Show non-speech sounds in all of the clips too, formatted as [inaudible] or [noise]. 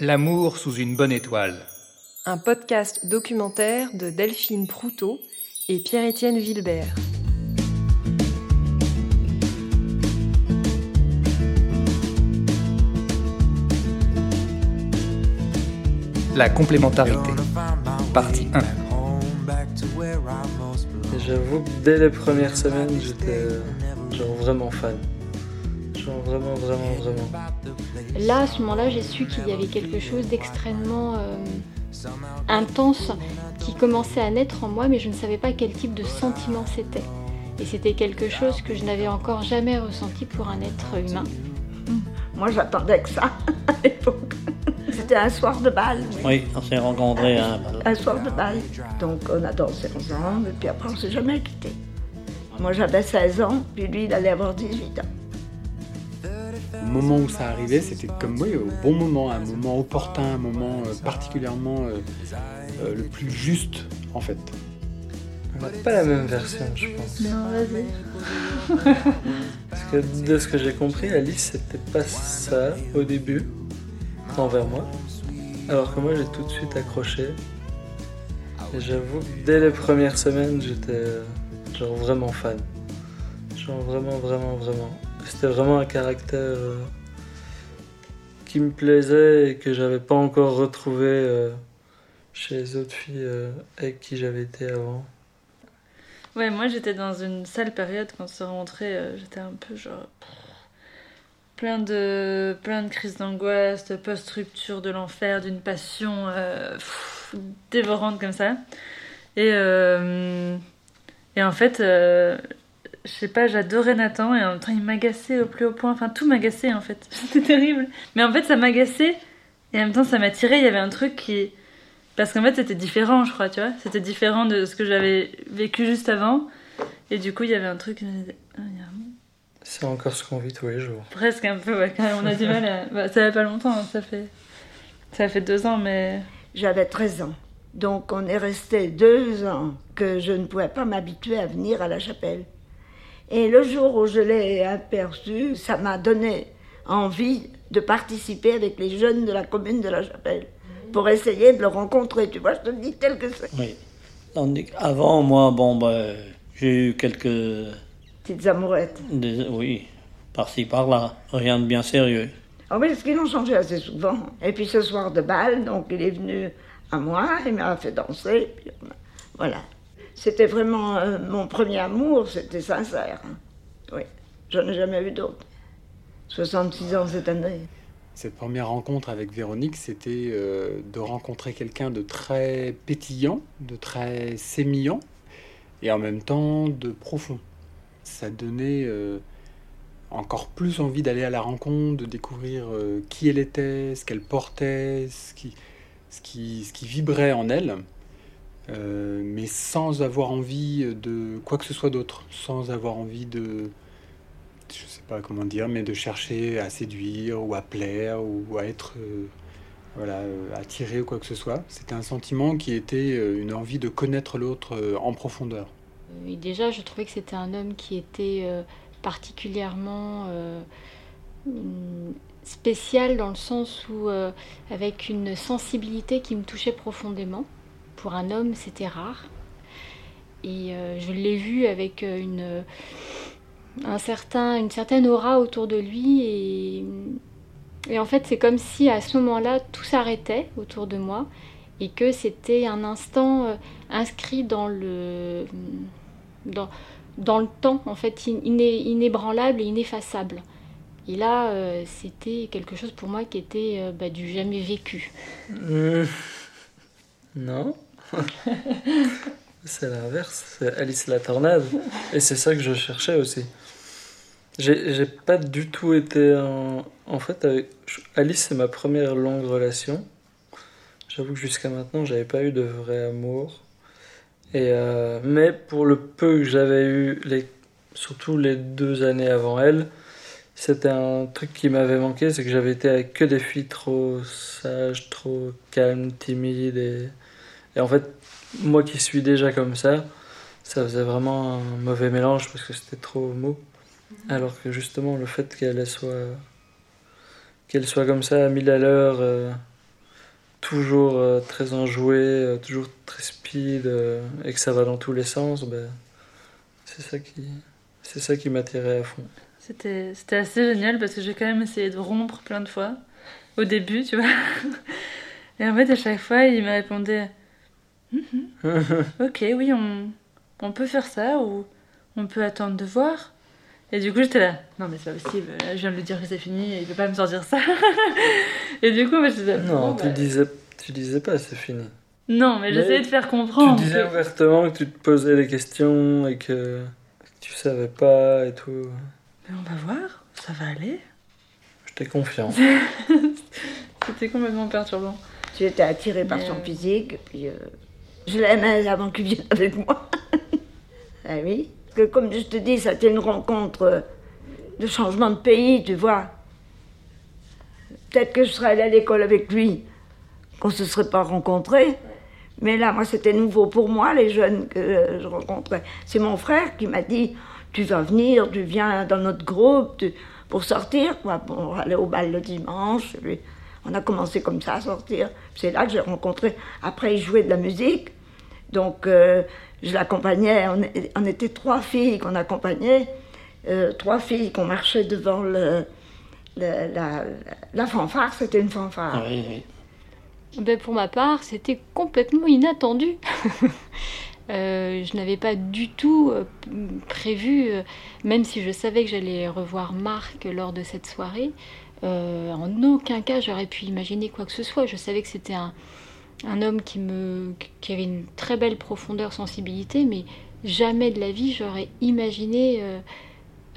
L'amour sous une bonne étoile. Un podcast documentaire de Delphine Proutot et Pierre-Étienne Vilbert. La complémentarité. Partie 1. Et J'avoue que dès les premières semaines, j'étais genre vraiment fan. Vraiment, vraiment, vraiment. Là, à ce moment-là, j'ai su qu'il y avait quelque chose d'extrêmement euh, intense qui commençait à naître en moi, mais je ne savais pas quel type de sentiment c'était. Et c'était quelque chose que je n'avais encore jamais ressenti pour un être humain. Moi, j'attendais que ça [laughs] à l'époque. C'était un soir de bal. oui. On s'est rencontrés. Hein, Un soir de bal. Donc, on a dansé ensemble, et puis après, on s'est jamais quittés. Moi, j'avais 16 ans, puis lui, il allait avoir 18 ans. Au moment où ça arrivait, c'était comme oui, au bon moment, un moment opportun, un moment euh, particulièrement euh, euh, le plus juste en fait. On n'a pas la même version, je pense. Non, vas-y. [laughs] Parce que de ce que j'ai compris, Alice, c'était pas ça au début, envers moi. Alors que moi, j'ai tout de suite accroché. Et j'avoue que dès les premières semaines, j'étais genre vraiment fan. Genre vraiment, vraiment, vraiment. C'était vraiment un caractère euh, qui me plaisait et que j'avais pas encore retrouvé euh, chez les autres filles euh, avec qui j'avais été avant. Ouais, moi j'étais dans une sale période quand on s'est rencontrés. j'étais un peu genre. Plein de, plein de crises d'angoisse, post-rupture, de l'enfer, d'une passion dévorante comme ça. Et, et en fait, je sais pas, j'adorais Nathan et en même temps il m'agaçait au plus haut point. Enfin, tout m'agaçait en fait. [laughs] C'était terrible. Mais en fait, ça m'agaçait et en même temps ça m'attirait. Il y avait un truc qui. Parce qu'en fait, c'était différent, je crois, tu vois. C'était différent de ce que j'avais vécu juste avant. Et du coup, il y avait un truc. C'est encore ce qu'on vit tous les jours. Presque un peu, ouais, quand même, on a du mal à. Bah, ça fait pas longtemps, hein, ça fait. Ça fait deux ans, mais. J'avais 13 ans. Donc, on est resté deux ans que je ne pouvais pas m'habituer à venir à la chapelle. Et le jour où je l'ai aperçu, ça m'a donné envie de participer avec les jeunes de la commune de la chapelle pour essayer de le rencontrer. Tu vois, je te le dis tel que c'est. Oui. Qu'avant, moi, bon, bah, j'ai eu quelques. Petites amourettes. des- oui, par-ci, par-là. Rien de bien sérieux. Ah oui, parce qu'ils l'ont changé assez souvent. Et puis ce soir de bal, donc il est venu à moi, il m'a fait danser. Puis voilà. C'était vraiment euh, mon premier amour, c'était sincère. hein. Oui, j'en ai jamais eu d'autre. 66 ans cette année. Cette première rencontre avec Véronique, c'était euh, de rencontrer quelqu'un de très pétillant, de très sémillant, et en même temps de profond. Ça donnait euh, encore plus envie d'aller à la rencontre, de découvrir qui elle était, ce qu'elle portait, ce qui vibrait en elle, euh, mais sans avoir envie de quoi que ce soit d'autre, sans avoir envie de, je sais pas comment dire, mais de chercher à séduire ou à plaire ou à être euh, voilà, euh, attiré ou quoi que ce soit. C'était un sentiment qui était une envie de connaître l'autre en profondeur. Et déjà, je trouvais que c'était un homme qui était particulièrement spécial dans le sens où, avec une sensibilité qui me touchait profondément. Pour un homme, c'était rare. Et euh, je l'ai vu avec euh, une, un certain, une certaine aura autour de lui. Et, en fait, c'est comme si à ce moment-là, tout s'arrêtait autour de moi et que c'était un instant euh, inscrit dans le dans, dans le temps en fait in- iné- inébranlable et ineffaçable et là euh, c'était quelque chose pour moi qui était euh, bah, du jamais vécu. Non. [laughs] c'est l'inverse, c'est Alice la tornade. Et c'est ça que je cherchais aussi. J'ai pas du tout été en. Fait, avec... Alice, c'est ma première longue relation. J'avoue que jusqu'à maintenant, j'avais pas eu de vrai amour. Et euh, Mais pour le peu que j'avais eu, surtout les deux années avant elle, c'était un truc qui m'avait manqué, c'est que j'avais été avec que des filles trop sages, trop calmes, timides. Et, et en fait, moi qui suis déjà comme ça, ça faisait vraiment un mauvais mélange parce que c'était trop mou. Alors que justement, le fait qu'elle soit, qu'elle soit comme ça à mille à l'heure, euh, toujours euh, très enjoué, euh, toujours très speed, et que ça va dans tous les sens, ben, c'est ça qui, c'est ça qui m'attirait à fond. C'était c'était assez génial parce que j'ai quand même essayé de rompre plein de fois. Au début, tu vois. [laughs] Et en fait, à chaque fois, il me répondait Mhm. Ok, oui, on, on peut faire ça ou on peut attendre de voir. Et du coup, j'étais là. Non, mais c'est pas possible. Là, je viens de lui dire que c'est fini et il peut pas me sortir ça. [laughs] et du coup, moi, j'étais là. non, bon, tu bah, disais, tu disais pas c'est fini. Non, mais Mais j'essayais de faire comprendre. Tu disais que- ouvertement que tu te posais des questions et que, tu savais pas et tout. Mais on va voir, ça va aller. J'étais confiant. [laughs] C'était complètement perturbant. J'étais attirée par Mais, son euh, physique, et puis euh, je l'aimais avant qu'il vienne avec moi. [laughs] ah oui. Que comme je te dis, c'était une rencontre euh, de changement de pays, tu vois. Peut-être que je serais allée à l'école avec lui, qu'on ne se serait pas rencontrés. Mais là, moi, c'était nouveau pour moi, les jeunes que je rencontrais. C'est mon frère qui m'a dit Tu vas venir, tu viens dans notre groupe pour sortir, quoi, pour aller au bal le dimanche. On a commencé comme ça à sortir. C'est là que j'ai rencontré. Après, il jouait de la musique. Donc, euh, je l'accompagnais. On, était trois filles qu'on accompagnait. euh, trois filles qu'on marchait devant le, le- la, la fanfare. C'était une fanfare. Oui, oui. Ben, pour ma part, c'était complètement inattendu. [laughs] Euh, je n'avais pas du tout euh, prévu, euh, même si je savais que j'allais revoir Marc lors de cette soirée, euh, en aucun cas j'aurais pu imaginer quoi que ce soit. Je savais que c'était un, un homme qui, me, qui avait une très belle profondeur, sensibilité, mais jamais de la vie j'aurais imaginé euh,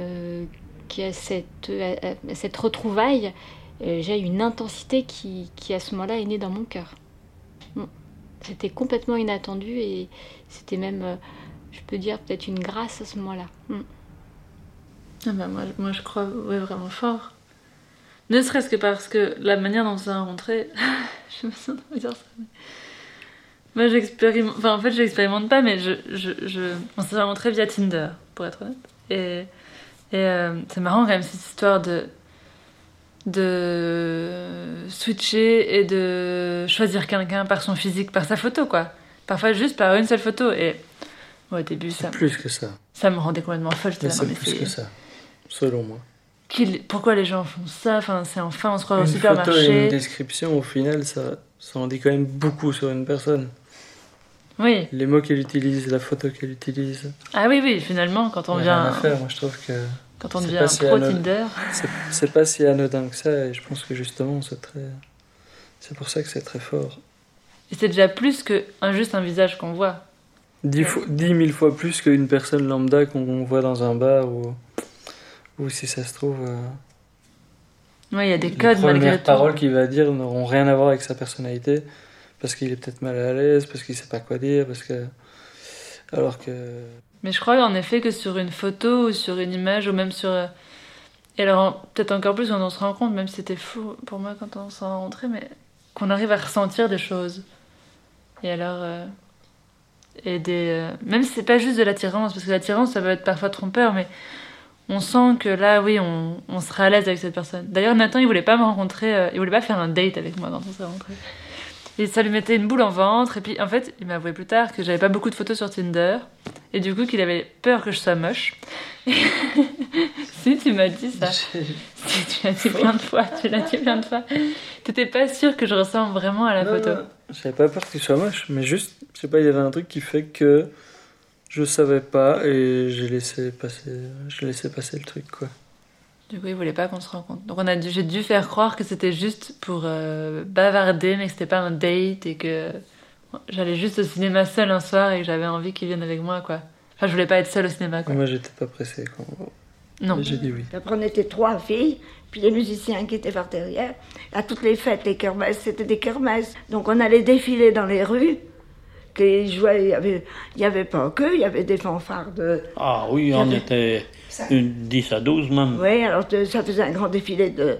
euh, qu'à cette, à cette retrouvaille, euh, j'ai une intensité qui, qui, à ce moment-là est née dans mon cœur. C'était complètement inattendu et c'était même, euh, je peux dire, peut-être une grâce à ce moment-là. Mm. Ah bah moi, moi je crois vraiment fort. Ne serait-ce que parce que la manière dont on s'est rencontrés, [laughs] [laughs] je me sens dire ça. mais- Moi j'expérimente, enfin en fait j'expérimente pas, mais je, je, je... on s'est rencontrés via Tinder, pour être honnête. Et, et euh, c'est marrant quand même cette histoire de de switcher et de choisir quelqu'un par son physique, par sa photo quoi. Parfois juste par une seule photo. Et moi, au début ça, plus que ça. ça me rendait complètement folle. C'est plus que ça. Selon moi. Pourquoi les gens font ça Enfin, c'est enfin, on se croit au Une photo et une supermarché. description, au final, ça, ça en dit quand même beaucoup sur une personne. Oui. Les mots qu'elle utilise, la photo qu'elle utilise. Ah oui, oui, finalement, quand on a rien devient, à faire, moi je trouve que quand on devient si pro anodin. Tinder. c'est- pas si anodin que ça, et je pense que justement, c'est très. C'est pour ça que c'est très fort. Et c'est déjà plus que un, juste un visage qu'on voit. Dix, fois, dix mille fois plus qu'une personne lambda qu'on voit dans un bar ou, ou si ça se trouve. euh, Oui, il y a des les codes malgré tout. paroles qu'il va dire n'auront rien à voir avec sa personnalité parce qu'il est peut-être mal à l'aise, parce qu'il sait pas quoi dire, parce que. Alors que. Mais je crois en effet que sur une photo ou sur une image ou même sur. euh, Et alors, peut-être encore plus quand on se rend compte, même si c'était fou pour moi quand on s'est rencontrés, mais qu'on arrive à ressentir des choses. Et alors. euh, Et des. euh, Même si c'est pas juste de l'attirance, parce que l'attirance ça peut être parfois trompeur, mais on sent que là, oui, on, on sera à l'aise avec cette personne. D'ailleurs, Nathan, il voulait pas me rencontrer, euh, il voulait pas faire un date avec moi quand on s'est rencontrés. Et ça lui mettait une boule en ventre. Et puis, en fait, il m'a avoué plus tard que j'avais pas beaucoup de photos sur Tinder. Et du coup, qu'il avait peur que je sois moche. [laughs] si, tu m'as dit ça. [laughs] Si, tu l'as dit plein de fois. Tu l'as dit plein de fois. T'étais pas sûr que je ressemble vraiment à la Non, photo. J'avais pas peur qu'il soit moche, mais juste, je sais pas, il y avait un truc qui fait que je savais pas et j'ai laissé passer, j'ai laissé passer le truc quoi. Du coup, il voulait pas qu'on se rencontre. Donc, on a dû, j'ai dû faire croire que c'était juste pour euh, bavarder, mais que c'était pas un date et que j'allais juste au cinéma seule un soir et que j'avais envie qu'il vienne avec moi, quoi. Enfin, je voulais pas être seule au cinéma, quoi. Moi j'étais pas pressé quand. Non. J'ai dit oui. Après, on était trois filles, puis les musiciens qui étaient par derrière. À toutes les fêtes, les kermesses, c'était des kermesses. Donc on allait défiler dans les rues. Jouaient, il y avait, il y avait pas que, il y avait des fanfares de. Ah oui, on était une 10 à 12 même. Oui, alors de- ça faisait un grand défilé de.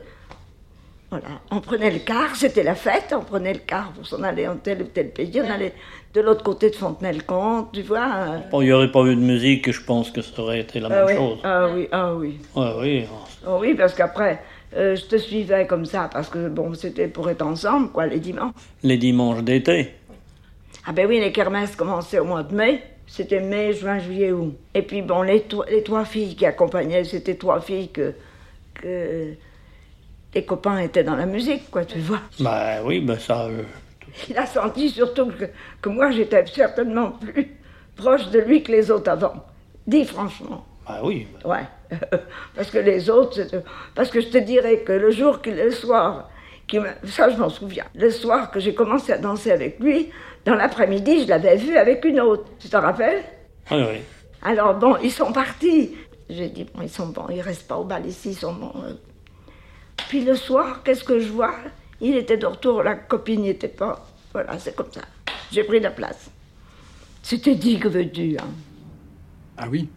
Voilà, on prenait le car, c'était la fête, on prenait le car pour s'en aller en tel ou tel pays. On allait de l'autre côté de Fontenay-le-Comte, tu vois. euh. Bon, il n'y aurait pas eu de musique, je pense que ça aurait été la Ah même oui, chose. ah oui, ah oui. Ouais, oui. Oh oui, parce qu'après, euh, je te suivais comme ça parce que bon, c'était pour être ensemble, quoi, les dimanches. Les dimanches d'été. Ah ben oui, les kermesses commençaient au mois de mai. C'était mai, juin, juillet, août. Et puis bon, les, to- les trois filles qui accompagnaient, c'était trois filles que, que les copains étaient dans la musique, quoi, tu vois. Bah oui, bah ça. euh, Il a senti surtout que, que moi, j'étais certainement plus proche de lui que les autres avant. Dis franchement. bah oui. Ouais. [laughs] parce que les autres, parce que je te dirais que le jour, le soir, qui ça je m'en souviens, le soir que j'ai commencé à danser avec lui, dans l'après-midi, je l'avais vu avec une autre. Tu te rappelles? Oui, oui. Alors bon, ils sont partis. J'ai dit, bon, ils sont bons, ils restent pas au bal ici, ils sont bons. euh. Puis le soir, qu'est-ce que je vois? Il était de retour, la copine n'y était pas. Voilà, c'est comme ça. J'ai pris la place. C'était dit que veux-tu, hein. Ah oui,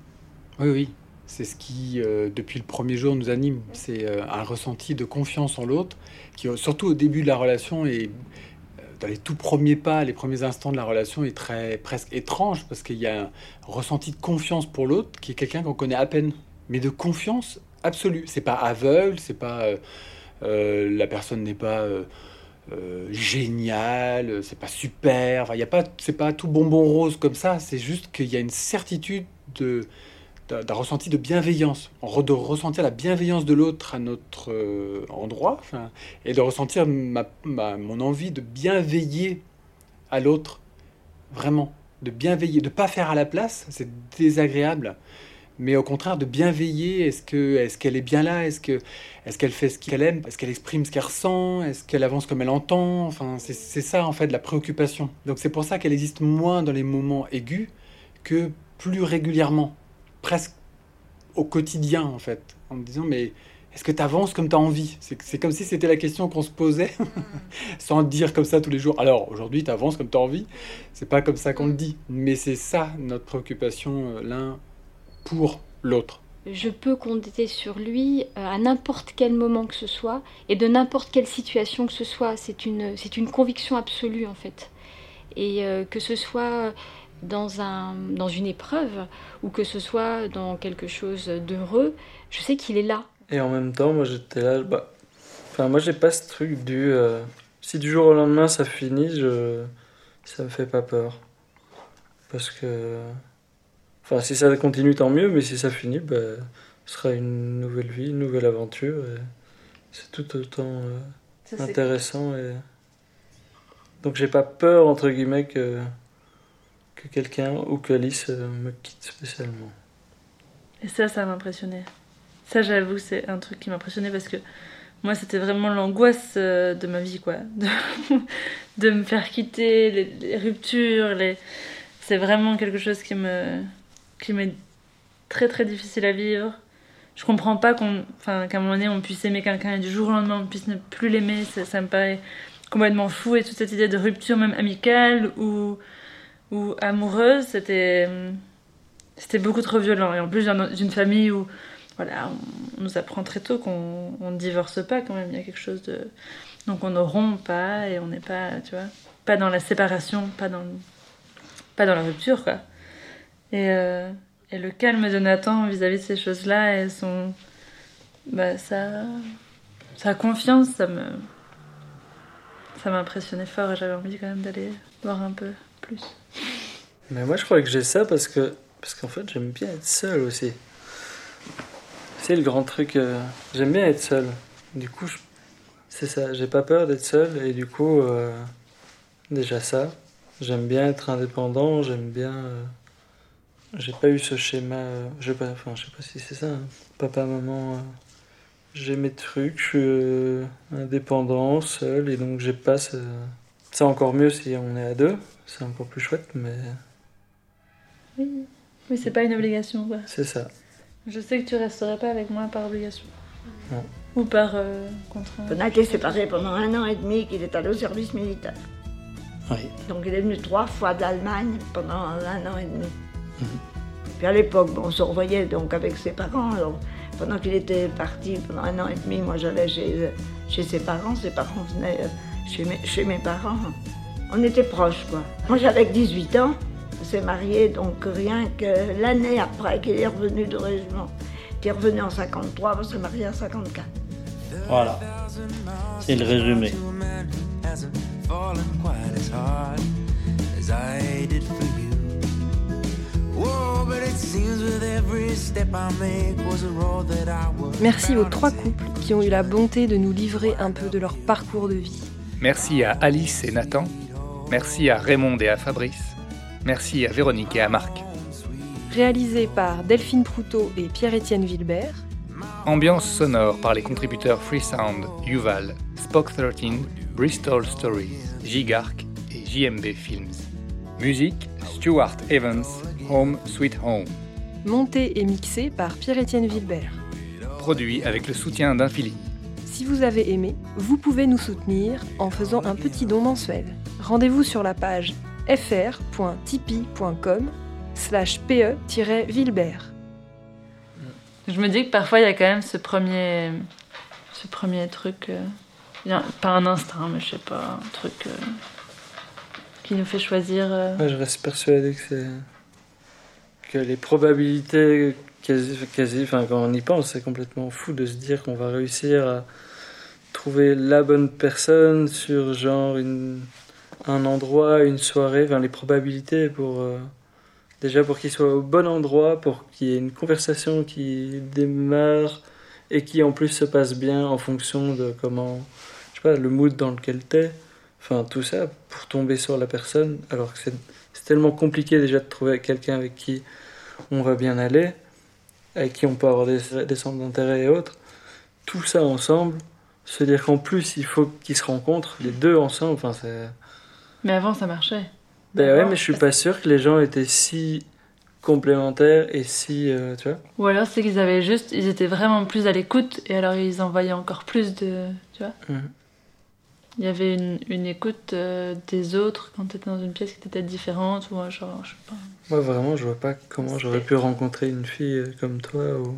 oui, oui. C'est ce qui, euh, depuis le premier jour, nous anime. C'est euh, un ressenti de confiance en l'autre, qui, surtout au début de la relation et euh, dans les tout premiers pas, les premiers instants de la relation, est très presque étrange parce qu'il y a un ressenti de confiance pour l'autre qui est quelqu'un qu'on connaît à peine, mais de confiance absolue. C'est pas aveugle, c'est pas la personne n'est pas euh, géniale, c'est pas super. Enfin, il y a pas, c'est pas tout bonbon rose comme ça. C'est juste qu'il y a une certitude de d'un d'un ressenti de bienveillance, de ressentir la bienveillance de l'autre à notre euh, endroit, et de ressentir mon envie de bien veiller à l'autre, vraiment, de bien veiller, de pas faire à la place, c'est désagréable, mais au contraire de bien veiller. Est-ce que est-ce qu'elle est bien là Est-ce que est-ce qu'elle fait ce qu'elle aime Est-ce qu'elle exprime ce qu'elle ressent Est-ce qu'elle avance comme elle entend Enfin, c'est ça en fait la préoccupation. Donc c'est pour ça qu'elle existe moins dans les moments aigus que plus régulièrement, presque au quotidien en fait, en me disant mais est-ce que tu avances comme tu as envie? C'est comme si c'était la question qu'on se posait, [laughs] sans dire comme ça tous les jours. Alors aujourd'hui tu avances comme tu as envie, c'est pas comme ça qu'on le dit, mais c'est ça notre préoccupation euh, l'un pour l'autre. Je peux compter sur lui euh, à n'importe quel moment que ce soit et de n'importe quelle situation que ce soit. C'est une, une conviction absolue en fait. Et euh, que ce soit dans, un, dans une épreuve ou que ce soit dans quelque chose d'heureux, je sais qu'il est là. Et en même temps, moi j'étais là, bah. Enfin, moi j'ai pas ce truc du. euh, si du jour au lendemain ça finit, je. Ça me fait pas peur. Parce que. Enfin, si ça continue, tant mieux, mais si ça finit, bah. Ce sera une nouvelle vie, une nouvelle aventure. et C'est tout autant euh, Ça, intéressant et. Donc j'ai pas peur, entre guillemets, que. Que quelqu'un ou que Alice euh, me quitte spécialement. Et ça, ça m'impressionnait. Ça, j'avoue, c'est un truc qui m'impressionnait parce que moi, c'était vraiment l'angoisse euh, de ma vie, quoi. [laughs] De, me faire quitter, les, ruptures, les... c'est vraiment quelque chose qui me qui m'est très très difficile à vivre. Je comprends pas qu'on, enfin, qu'à un moment donné, on puisse aimer quelqu'un et du jour au lendemain, on puisse ne plus l'aimer. Ça, me paraît complètement fou. Et toute cette idée de rupture, même amicale ou, ou amoureuse, c'était c'était beaucoup trop violent. Et en plus, d'une famille où voilà, on, nous apprend très tôt qu'on on ne divorce pas quand même. Il y a quelque chose de. Donc on ne rompt pas et on n'est pas, tu vois, pas dans la séparation, pas dans, pas dans la rupture, quoi. Et, euh, et le calme de Nathan vis-à-vis de ces choses-là et son. Bah, ça. Sa confiance, ça me. Ça m'a impressionné fort et j'avais envie quand même d'aller voir un peu Mais moi, je crois que j'ai ça parce que parce qu'en fait, j'aime bien être seul aussi. C'est le grand truc. euh, J'aime bien être seul. Du coup, c'est ça. J'ai pas peur d'être seul et du coup, euh, déjà ça. J'aime bien être indépendant. J'aime bien. euh, J'ai pas eu ce schéma. Je pas. Enfin, je sais pas si c'est ça. hein. Papa, maman. J'ai mes trucs. Je suis indépendant, seul et donc j'ai pas ce. C'est encore mieux si on est à deux. C'est encore plus chouette, mais Oui, oui c'est pas une obligation, quoi. c'est ça. Je sais que tu resterais pas avec moi par obligation. Non. Ou par euh, contrainte. On a été séparés pendant un an et demi qu'il est allé au service militaire. Oui. Donc il est venu trois fois d'Allemagne pendant un an et demi. Mhm. Puis à l'époque, bon, on se revoyait donc avec ses parents. Alors, pendant qu'il était parti pendant un an et demi, moi j'allais chez, chez ses parents. Ses parents venaient euh, chez mes, chez mes parents. On était proches, quoi. Moi j'avais que 18 ans. On s'est mariés, donc rien que l'année après qu'il est revenu de régiment. Il est revenu en 53, on s'est mariés en 54. Voilà. C'est le résumé. Merci aux trois couples qui ont eu la bonté de nous livrer un peu de leur parcours de vie. Merci à Alice et Nathan. Merci à Raymond et à Fabrice. Merci à Véronique et à Marc. Réalisé par Delphine Proutot et Pierre-Étienne Vilbert. Ambiance sonore par les contributeurs Freesound, Yuval, Spock 13, Bristol Stories, Gigarc et JMB Films. Musique Stuart Evans, Home Sweet Home. Monté et mixé par Pierre-Étienne Vilbert. Produit avec le soutien d'Infini. Si vous avez aimé, vous pouvez nous soutenir en faisant un petit don mensuel. Rendez-vous sur la page fr.tipeee.com slash pe-vilbert. Je me dis que parfois il y a quand même ce premier, ce premier truc, euh, pas un instinct, mais je sais pas, un truc euh, qui nous fait choisir. euh, Ouais, je reste persuadé que c'est que les probabilités quasi, quasi, enfin quand on y pense, c'est complètement fou de se dire qu'on va réussir à trouver la bonne personne sur genre une, un endroit, une soirée, enfin les probabilités pour euh, déjà pour qu'il soit au bon endroit, pour qu'il y ait une conversation qui démarre et qui en plus se passe bien en fonction de comment, je sais pas, le mood dans lequel t'es. Enfin, tout ça pour tomber sur la personne, alors que c'est c'est tellement compliqué déjà de trouver quelqu'un avec qui on va bien aller, avec qui on peut avoir des, des centres d'intérêt et autres. Tout ça ensemble, se dire qu'en plus il faut qu'ils se rencontrent, les deux ensemble, enfin c'est. Mais avant ça marchait. Ben ouais, mais je suis pas sûr que les gens étaient si complémentaires et si. euh, tu vois Ou alors c'est qu'ils avaient juste, ils étaient vraiment plus à l'écoute et alors ils envoyaient encore plus de, tu vois. Mhm. Il y avait une, une écoute euh, des autres quand t'étais dans une pièce qui était différente ou genre, je sais pas. Moi vraiment, je vois pas comment j'aurais pu rencontrer une fille euh, comme toi ou.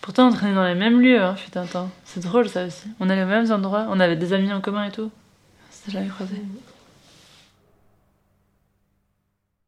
Pourtant on traînait dans les mêmes lieux, hein, fut. C'est drôle ça aussi. On allait aux mêmes endroits, on avait des amis en commun et tout. On s'était jamais croisés.